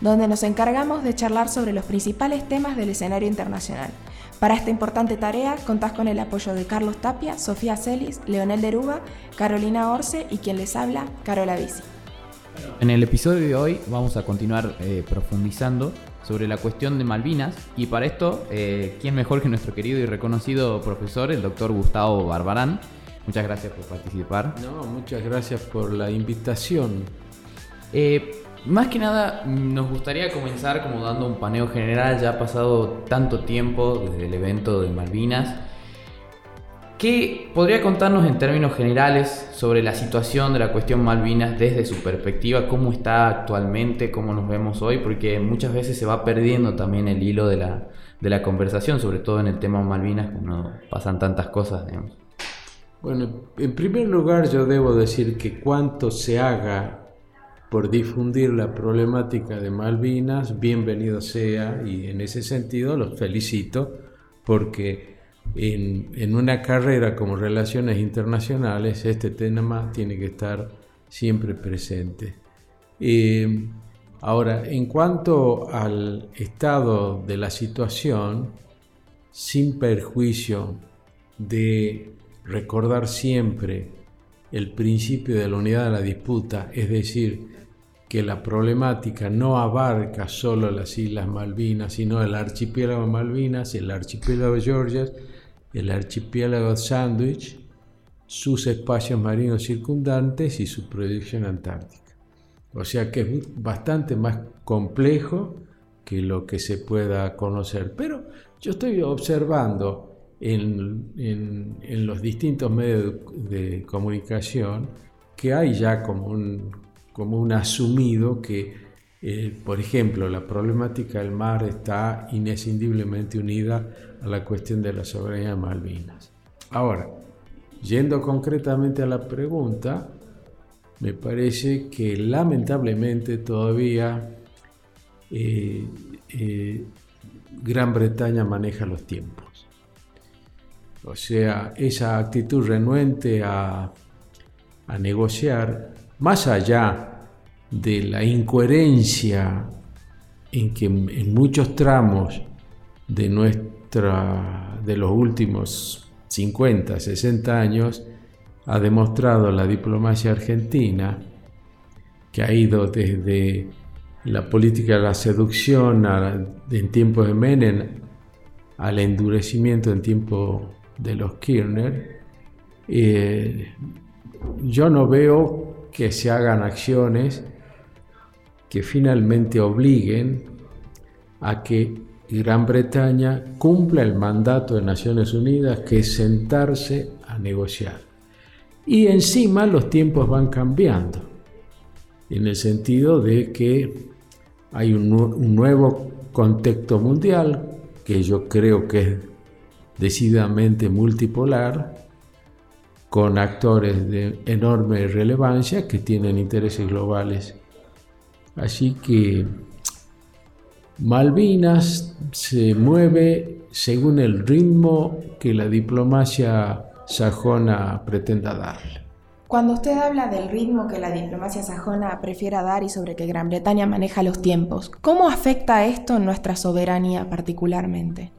donde nos encargamos de charlar sobre los principales temas del escenario internacional. Para esta importante tarea contás con el apoyo de Carlos Tapia, Sofía Celis, Leonel Deruga, Carolina Orce y quien les habla, Carola Bici. En el episodio de hoy vamos a continuar eh, profundizando sobre la cuestión de Malvinas y para esto, eh, ¿quién mejor que nuestro querido y reconocido profesor, el doctor Gustavo Barbarán? Muchas gracias por participar. No, muchas gracias por la invitación. Eh, más que nada, nos gustaría comenzar como dando un paneo general. Ya ha pasado tanto tiempo desde el evento de Malvinas. ¿Qué podría contarnos en términos generales sobre la situación de la cuestión Malvinas desde su perspectiva? ¿Cómo está actualmente? ¿Cómo nos vemos hoy? Porque muchas veces se va perdiendo también el hilo de la, de la conversación, sobre todo en el tema Malvinas, cuando pasan tantas cosas. Bueno, en primer lugar yo debo decir que cuanto se haga por difundir la problemática de Malvinas, bienvenido sea y en ese sentido los felicito porque en, una carrera como relaciones internacionales este tema tiene que estar siempre presente. Eh, ahora, en cuanto al estado de la situación, sin perjuicio de recordar siempre el principio de la unidad de la disputa, es decir, que la problemática no abarca solo las Islas Malvinas, sino el archipiélago Malvinas, el archipiélago Georgias, el archipiélago Sandwich, sus espacios marinos circundantes y su proyección antártica. O sea que es bastante más complejo que lo que se pueda conocer. Pero yo estoy observando en, los distintos medios de, comunicación que hay ya como un, como un asumido que, eh, por ejemplo, la problemática del mar está inescindiblemente unida a la cuestión de la soberanía de Malvinas. Ahora, yendo concretamente a la pregunta, me parece que lamentablemente todavía eh, eh, Gran Bretaña maneja los tiempos. O sea, esa actitud renuente a, negociar, más allá de la incoherencia en que en muchos tramos de nuestra de los últimos 50, 60 años ha demostrado la diplomacia argentina que ha ido desde la política de la seducción en tiempos de Menem al endurecimiento en tiempos de los Kirchner, eh, yo no veo que se hagan acciones que finalmente obliguen a que Gran Bretaña cumpla el mandato de Naciones Unidas, que es sentarse a negociar. Y encima los tiempos van cambiando, en el sentido de que hay un, un nuevo contexto mundial, que yo creo que es decididamente multipolar, con actores de enorme relevancia que tienen intereses globales. Así que Malvinas se mueve según el ritmo que la diplomacia sajona pretenda darle. Cuando usted habla del ritmo que la diplomacia sajona prefiera dar y sobre que Gran Bretaña maneja los tiempos, ¿cómo afecta esto en nuestra soberanía particularmente?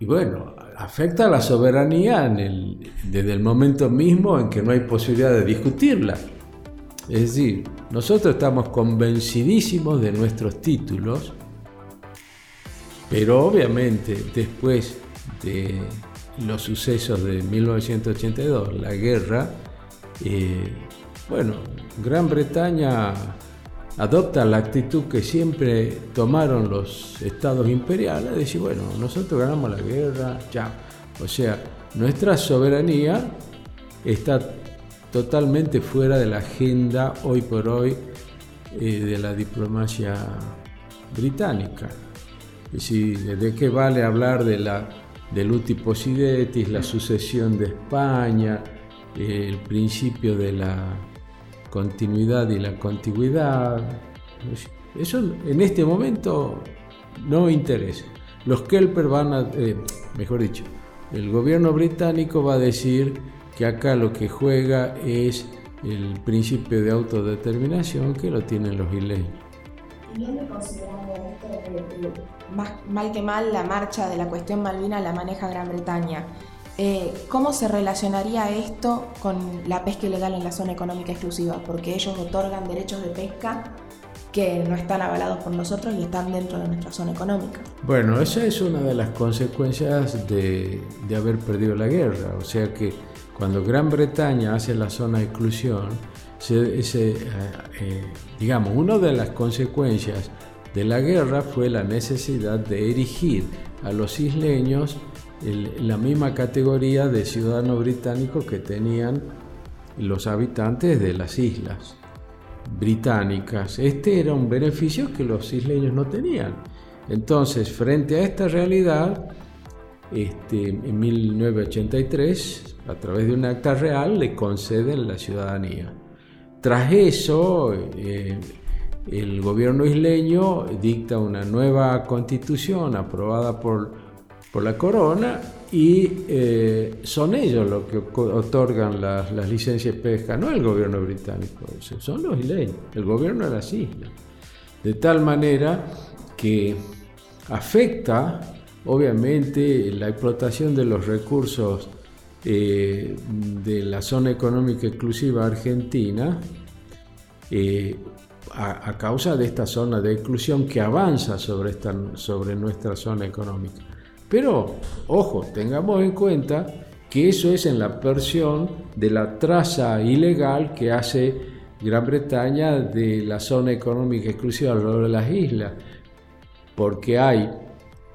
Y bueno, afecta a la soberanía desde el momento mismo en que no hay posibilidad de discutirla. Es decir, nosotros estamos convencidísimos de nuestros títulos, pero obviamente después de los sucesos de 1982, la guerra, eh, bueno, Gran Bretaña adopta la actitud que siempre tomaron los estados imperiales, de decir, bueno, nosotros ganamos la guerra, ya. O sea, nuestra soberanía está totalmente fuera de la agenda hoy por hoy eh, de la diplomacia británica. Y ¿de qué vale hablar de la, del uti possidetis, la sucesión de España, el principio de la continuidad y la contigüidad? Eso en este momento no interesa. Los Kelper van a, eh, mejor dicho, el gobierno británico va a decir que acá lo que juega es el principio de autodeterminación que lo tienen los isleños. Considerando esto, más, mal que mal, la marcha de la cuestión Malvina la maneja Gran Bretaña. Eh, ¿Cómo se relacionaría esto con la pesca ilegal en la zona económica exclusiva? Porque ellos otorgan derechos de pesca que no están avalados por nosotros y están dentro de nuestra zona económica. Bueno, esa es una de las consecuencias de, haber perdido la guerra. O sea que cuando Gran Bretaña hace la zona de exclusión, eh, eh, digamos, una de las consecuencias de la guerra fue la necesidad de erigir a los isleños la misma categoría de ciudadanos británicos que tenían los habitantes de las islas británicas. Este era un beneficio que los isleños no tenían. Entonces, frente a esta realidad, este, en 1983, a través de un acta real, le conceden la ciudadanía. Tras eso, eh, el gobierno isleño dicta una nueva constitución aprobada por, por la corona y eh, son ellos los que otorgan las, licencias de pesca, no el gobierno británico, son los isleños, el gobierno de las islas. De tal manera que afecta obviamente la explotación de los recursos eh, de la zona económica exclusiva argentina eh, a, causa de esta zona de exclusión que avanza sobre, esta, sobre nuestra zona económica. Pero, ojo, tengamos en cuenta que eso es en la versión de la traza ilegal que hace Gran Bretaña de la zona económica exclusiva alrededor de las islas, porque hay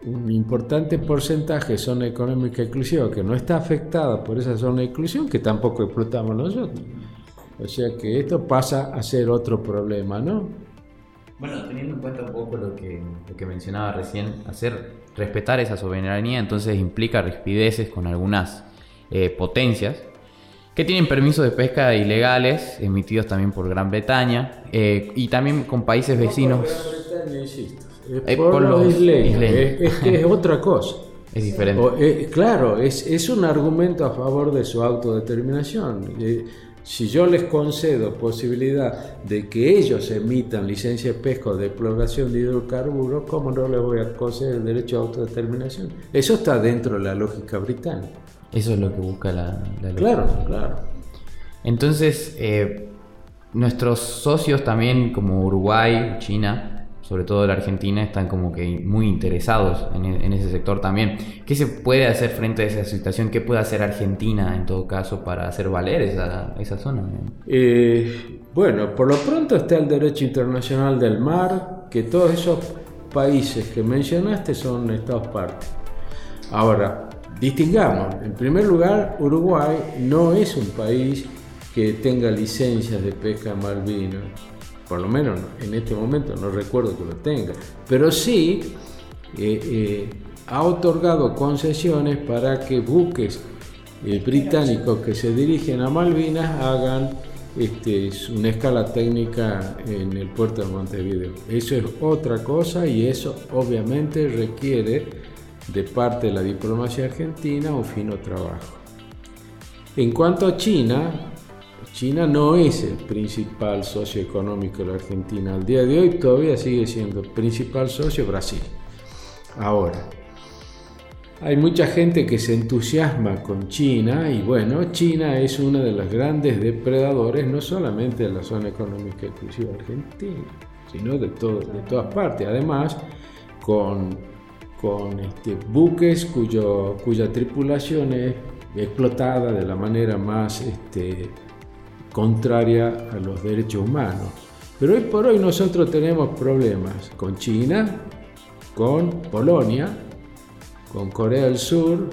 un importante porcentaje de zona económica exclusiva que no está afectada por esa zona de exclusión que tampoco explotamos nosotros. O sea que esto pasa a ser otro problema, ¿no? Bueno, teniendo en cuenta un poco lo que, lo que mencionaba recién, hacer respetar esa soberanía entonces implica rispideces con algunas eh, potencias que tienen permisos de pesca ilegales emitidos también por Gran Bretaña eh, y también con países vecinos. Eh, por, los isleños. Es, que es otra cosa. Es diferente. claro, es, es, un argumento a favor de su autodeterminación. Si yo les concedo posibilidad de que ellos emitan licencia de pesca o de exploración de hidrocarburos, ¿cómo no les voy a conceder el derecho a autodeterminación? Eso está dentro de la lógica británica. Eso es lo que busca la, lógica. Claro, claro. Entonces, eh, nuestros socios también como Uruguay, China, sobre todo la Argentina, están como que muy interesados e, en, ese sector también. ¿Qué se puede hacer frente a esa situación? ¿Qué puede hacer Argentina en todo caso para hacer valer esa, esa zona? Eh, bueno, por lo pronto está el derecho internacional del mar, que todos esos países que mencionaste son estados partes. Ahora, distingamos, en primer lugar, Uruguay no es un país que tenga licencias de pesca en Malvinas por lo menos en este momento no recuerdo que lo tenga, pero sí eh, eh, ha otorgado concesiones para que buques eh, británicos que se dirigen a Malvinas hagan este, una escala técnica en el puerto de Montevideo. Eso es otra cosa y eso obviamente requiere de parte de la diplomacia argentina un fino trabajo. En cuanto a China, China no es el principal socio económico de la Argentina. Al día de hoy todavía sigue siendo el principal socio Brasil. Ahora, hay mucha gente que se entusiasma con China y bueno, China es uno de los grandes depredadores no solamente de la zona económica exclusiva argentina, sino de, todo, de todas partes. Además, con, con este, buques cuyo, cuya tripulación es explotada de la manera más este, contraria a los derechos humanos. Pero hoy por hoy nosotros tenemos problemas con China, con Polonia, con Corea del Sur,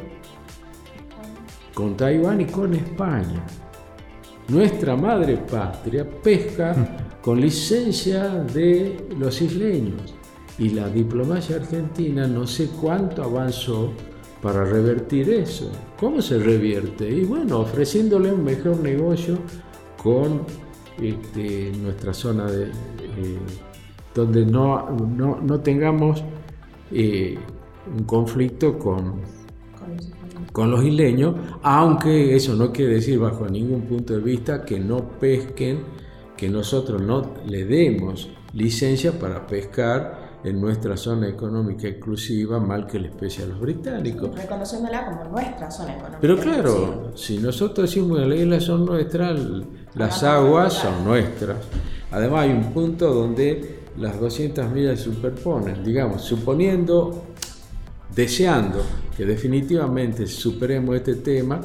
con Taiwán y con España. Nuestra madre patria pesca con licencia de los isleños. Y la diplomacia argentina no sé cuánto avanzó para revertir eso. ¿Cómo se revierte? Y bueno, ofreciéndole un mejor negocio con este, nuestra zona de, eh, donde no, no, tengamos eh, un conflicto con, con los isleños, aunque eso no quiere decir bajo ningún punto de vista que no pesquen, que nosotros no le demos licencia para pescar en nuestra zona económica exclusiva, mal que le especie a los británicos. Reconociéndola como nuestra zona económica. Pero claro, si nosotros decimos que las islas son nuestras, las aguas son nuestras. Además hay un punto donde las 200 millas se superponen, digamos, suponiendo, deseando que definitivamente superemos este tema,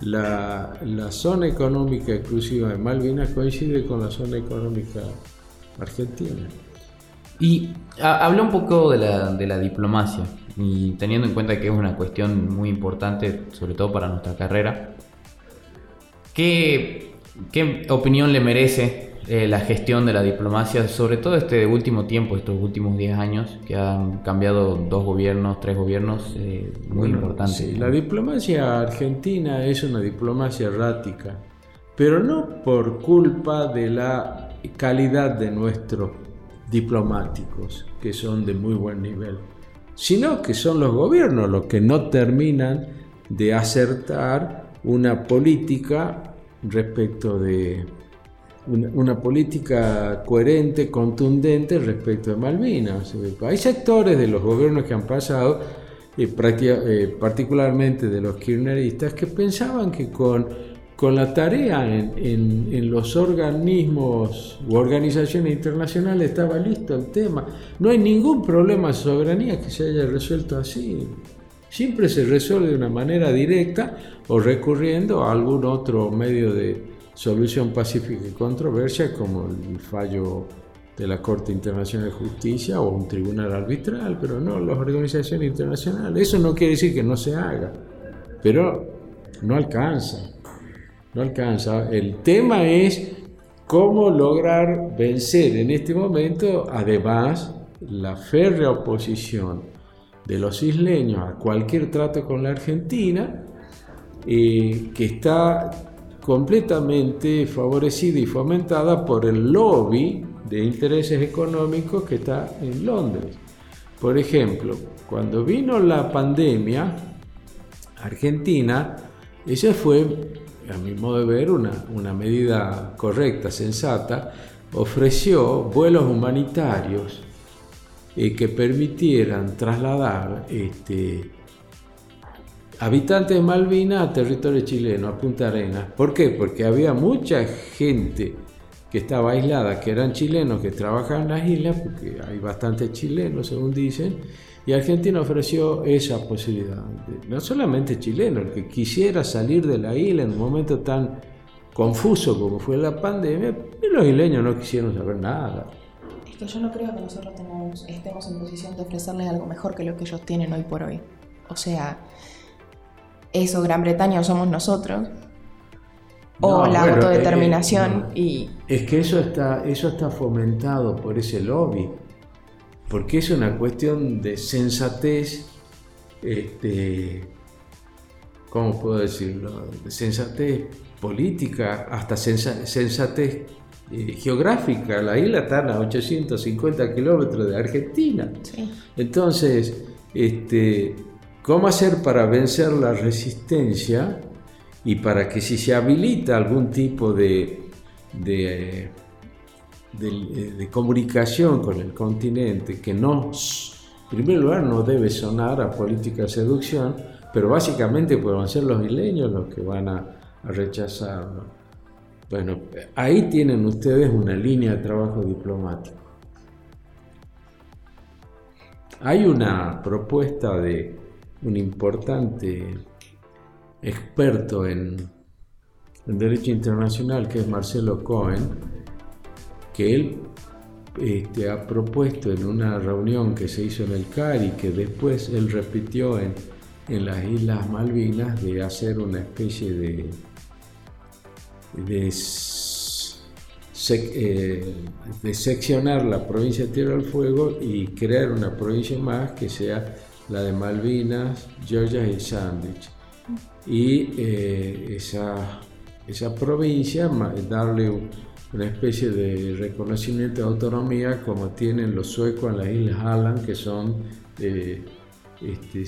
la, la zona económica exclusiva de Malvinas coincide con la zona económica argentina. Y habla un poco de la, de la, diplomacia, y teniendo en cuenta que es una cuestión muy importante, sobre todo para nuestra carrera, ¿qué, qué opinión le merece eh, la gestión de la diplomacia, sobre todo este último tiempo, estos últimos 10 años, que han cambiado dos gobiernos, tres gobiernos eh, muy importantes? la diplomacia argentina es una diplomacia errática, pero no por culpa de la calidad de nuestros diplomáticos, que son de muy buen nivel, sino que son los gobiernos los que no terminan de acertar una política respecto de una, política coherente, contundente respecto de Malvinas. Hay sectores de los gobiernos que han pasado, eh, eh, particularmente de los kirchneristas, que pensaban que con con la tarea en, los organismos u organizaciones internacionales estaba listo el tema. No hay ningún problema de soberanía que se haya resuelto así. Siempre se resuelve de una manera directa o recurriendo a algún otro medio de solución pacífica y controversia como el fallo de la Corte Internacional de Justicia o un tribunal arbitral, pero no las organizaciones internacionales. Eso no quiere decir que no se haga, pero no alcanza no alcanza. El tema es cómo lograr vencer en este momento, además, la férrea oposición de los isleños a cualquier trato con la Argentina, eh, que está completamente favorecida y fomentada por el lobby de intereses económicos que está en Londres. Por ejemplo, cuando vino la pandemia, Argentina, ella fue a mi modo de ver, una, una medida correcta, sensata, ofreció vuelos humanitarios eh, que permitieran trasladar este, habitantes de Malvinas a territorio chileno, a Punta Arenas. ¿Por qué? Porque había mucha gente que estaba aislada, que eran chilenos, que trabajaban en las islas, porque hay bastantes chilenos, según dicen, y Argentina ofreció esa posibilidad. No solamente chileno, el que quisiera salir de la isla en un momento tan confuso como fue la pandemia, los isleños no quisieron saber nada. Que yo no creo que nosotros estemos en posición de ofrecerles algo mejor que lo que ellos tienen hoy por hoy. O sea, eso Gran Bretaña somos nosotros. O la autodeterminación eh, y... Es que eso está, eso está fomentado por ese lobby porque es una cuestión de sensatez, este, ¿cómo puedo decirlo? De sensatez política, hasta sensatez eh, geográfica. La isla está a 850 kilómetros de Argentina. Entonces, este, ¿cómo hacer para vencer la resistencia y para que si se habilita algún tipo de eh, de, comunicación con el continente que no, en primer lugar, no debe sonar a política de seducción, pero básicamente pueden ser los isleños los que van a, rechazarlo. Bueno, ahí tienen ustedes una línea de trabajo diplomático. Hay una propuesta de un importante experto en, en derecho internacional que es Marcelo Cohen, que él este, ha propuesto en una reunión que se hizo en el CARI, que después él repitió en, las Islas Malvinas, de hacer una especie de, de eh, de seccionar la provincia de Tierra del Fuego y crear una provincia más que sea la de Malvinas, Georgia y Sandwich. Y eh, esa, esa provincia, darle una especie de reconocimiento de autonomía como tienen los suecos en las Islas Alan, que son, eh, este,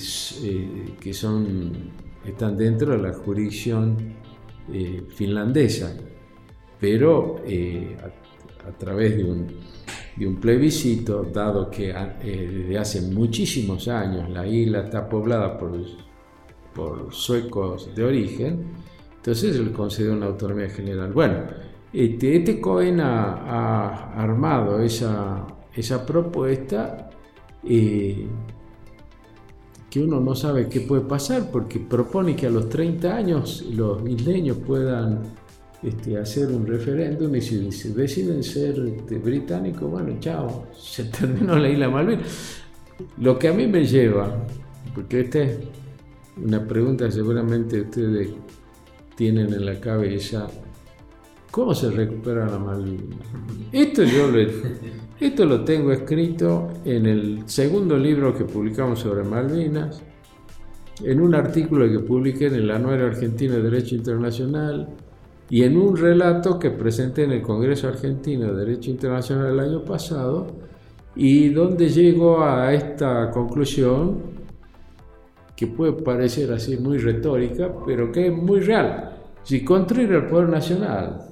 que son están dentro de la jurisdicción finlandesa pero eh, a, través de un, plebiscito, dado que eh, desde hace muchísimos años la isla está poblada por, suecos de origen, entonces le concedió una autonomía general. Bueno, este, este Cohen ha, armado esa, esa propuesta eh, que uno no sabe qué puede pasar porque propone que a los 30 años los isleños puedan este, hacer un referéndum y si, deciden ser este, británicos, bueno, chao, se terminó la isla Malvinas. Lo que a mí me lleva, porque esta es una pregunta seguramente ustedes tienen en la cabeza, ¿cómo se recupera la Malvinas? Esto yo lo, esto lo tengo escrito en el segundo libro que publicamos sobre Malvinas, en un artículo que publiqué en el Anuario Argentino de Derecho Internacional, y en un relato que presenté en el Congreso Argentino de Derecho Internacional el año pasado, y donde llego a esta conclusión que puede parecer así muy retórica, pero que es muy real. Si construir el poder nacional,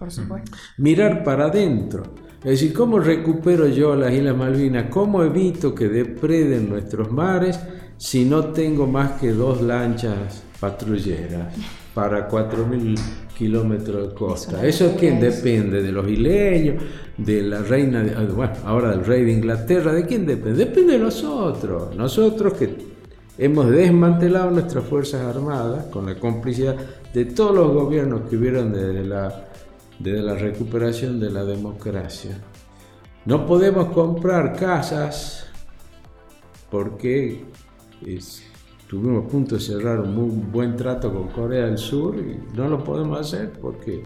Por supuesto. mirar para adentro, es decir, ¿cómo recupero yo las Islas Malvinas? ¿Cómo evito que depreden nuestros mares si no tengo más que dos lanchas patrulleras para 4.000 kilómetros de costa. Eso es quien depende de los isleños, de la reina, de, ah, bueno, ahora del rey de Inglaterra, ¿de quién depende? Depende de nosotros, nosotros que hemos desmantelado nuestras Fuerzas Armadas con la complicidad de todos los gobiernos que hubieron desde la, desde la recuperación de la democracia. No podemos comprar casas porque es, Tuvimos a punto de cerrar un muy buen trato con Corea del Sur y no lo podemos hacer porque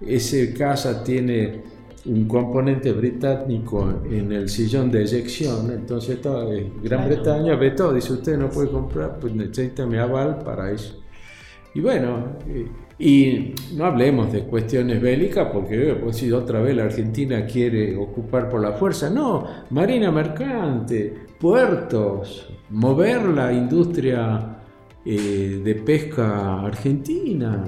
ese casa tiene un componente británico en el sillón de eyección, entonces toda Gran Bretaña ve todo, dice usted no puede comprar, pues necesita mi aval para eso. Y bueno, y, no hablemos de cuestiones bélicas, porque pues, si otra vez la Argentina quiere ocupar por la fuerza, no, marina mercante, puertos, mover la industria eh, de pesca argentina.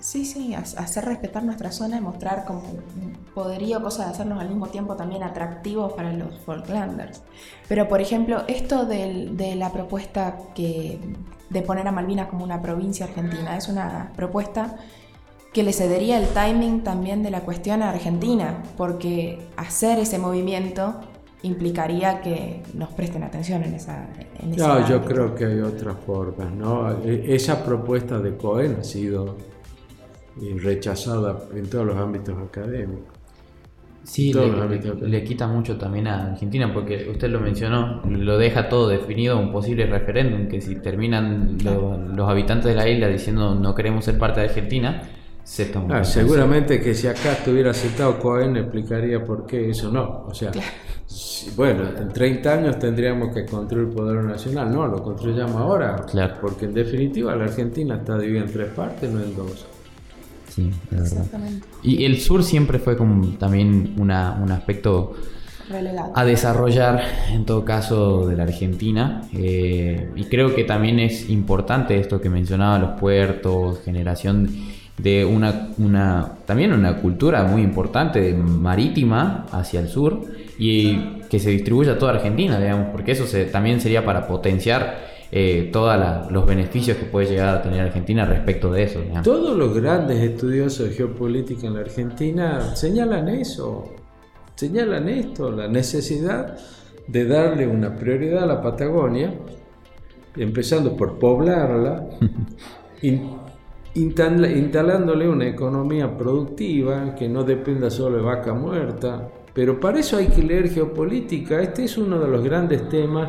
Sí, sí, hacer respetar nuestra zona y mostrar como poderío, cosa de hacernos al mismo tiempo también atractivos para los Falklanders. Pero, por ejemplo, esto de la propuesta que, de poner a Malvinas como una provincia argentina, es una propuesta que le cedería el timing también de la cuestión a Argentina, porque hacer ese movimiento implicaría que nos presten atención en esa... En no, yo creo que hay otras formas, ¿no? E, esa propuesta de Cohen ha sido eh, rechazada en todos los ámbitos académicos. Sí, le, quita mucho también a Argentina, porque usted lo mencionó, lo deja todo definido un posible referéndum, que si terminan los habitantes de la isla diciendo no queremos ser parte de Argentina, se ah, seguramente que si acá estuviera aceptado Cohen explicaría por qué eso no. O sea, bueno, en 30 años tendríamos que construir el poder nacional. No, lo construyamos ahora. Claro. Porque en definitiva la Argentina está dividida en tres partes, no en dos. Sí, es verdad. Y el sur siempre fue como también una, un aspecto a desarrollar en todo caso de la Argentina. Eh, y creo que también es importante esto que mencionaba, los puertos, generación de una, una también una cultura muy importante marítima hacia el sur y que se distribuya a toda Argentina, digamos, porque eso se, también sería para potenciar eh, todos los beneficios que puede llegar a tener Argentina respecto de eso. Todos los grandes estudiosos de geopolítica en la Argentina señalan eso, señalan esto, la necesidad de darle una prioridad a la Patagonia, empezando por poblarla, instalándole una economía productiva que no dependa solo de vaca muerta. Pero para eso hay que leer geopolítica. Este es uno de los grandes temas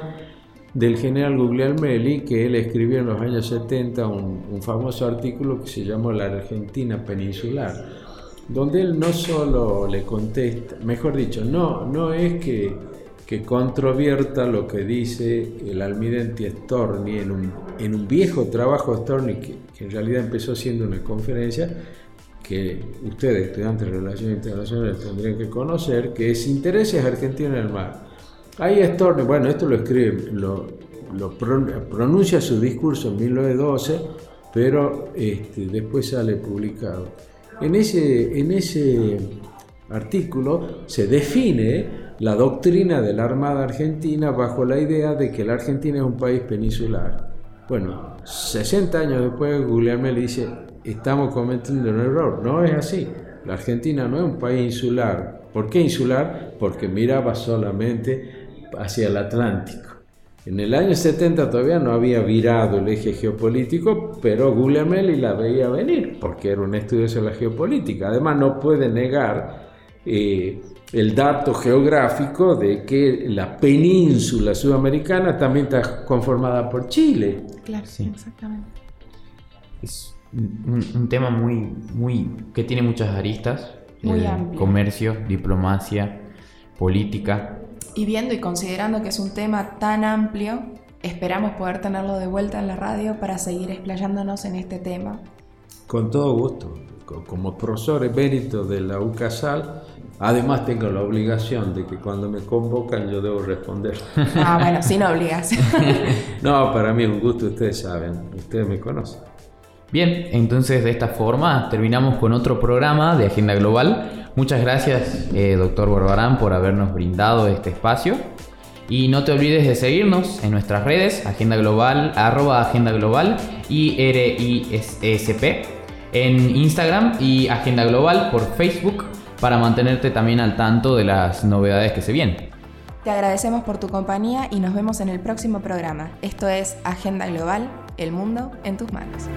del general Guglielmelli, que él escribió en los años 70 un, famoso artículo que se llamó La Argentina Peninsular. donde él no solo le contesta, mejor dicho, no, no es que, que controvierta lo que dice el almirante Storni en un, en un viejo trabajo Storni que, que en realidad empezó siendo una conferencia, que ustedes, estudiantes de Relaciones Internacionales, tendrían que conocer, que es Intereses Argentinos en el Mar. Ahí Storni, bueno, esto lo escribe, lo, lo pronuncia su discurso en 1912, pero este, después sale publicado. En ese, en ese artículo se define la doctrina de la Armada Argentina bajo la idea de que la Argentina es un país peninsular. Bueno, 60 años después Guglielmo le dice, estamos cometiendo un error. No es así. La Argentina no es un país insular. ¿Por qué insular? Porque miraba solamente hacia el Atlántico. En el año 70 todavía no había virado el eje geopolítico, pero Guglielmelli la veía venir, porque era un estudio de la geopolítica. Además, no puede negar eh, el dato geográfico de que la península sudamericana también está conformada por Chile. Claro, sí. exactamente. Es un, tema muy, muy, que tiene muchas aristas. Muy amplio. Comercio, diplomacia, política. Y viendo y considerando que es un tema tan amplio, esperamos poder tenerlo de vuelta en la radio para seguir explayándonos en este tema. Con todo gusto. Como profesor emérito de la UCASAL, además tengo la obligación de que cuando me convocan yo debo responder. Ah, bueno, sin obligación. no, para mí es un gusto, ustedes saben, ustedes me conocen. Bien, entonces de esta forma terminamos con otro programa de Agenda Global. Muchas gracias, eh, doctor Barbarán, por habernos brindado este espacio. Y no te olvides de seguirnos en nuestras redes, Agenda Global, arroba Agenda Global, IRISP, en Instagram y Agenda Global por Facebook para mantenerte también al tanto de las novedades que se vienen. Te agradecemos por tu compañía y nos vemos en el próximo programa. Esto es Agenda Global, el mundo en tus manos.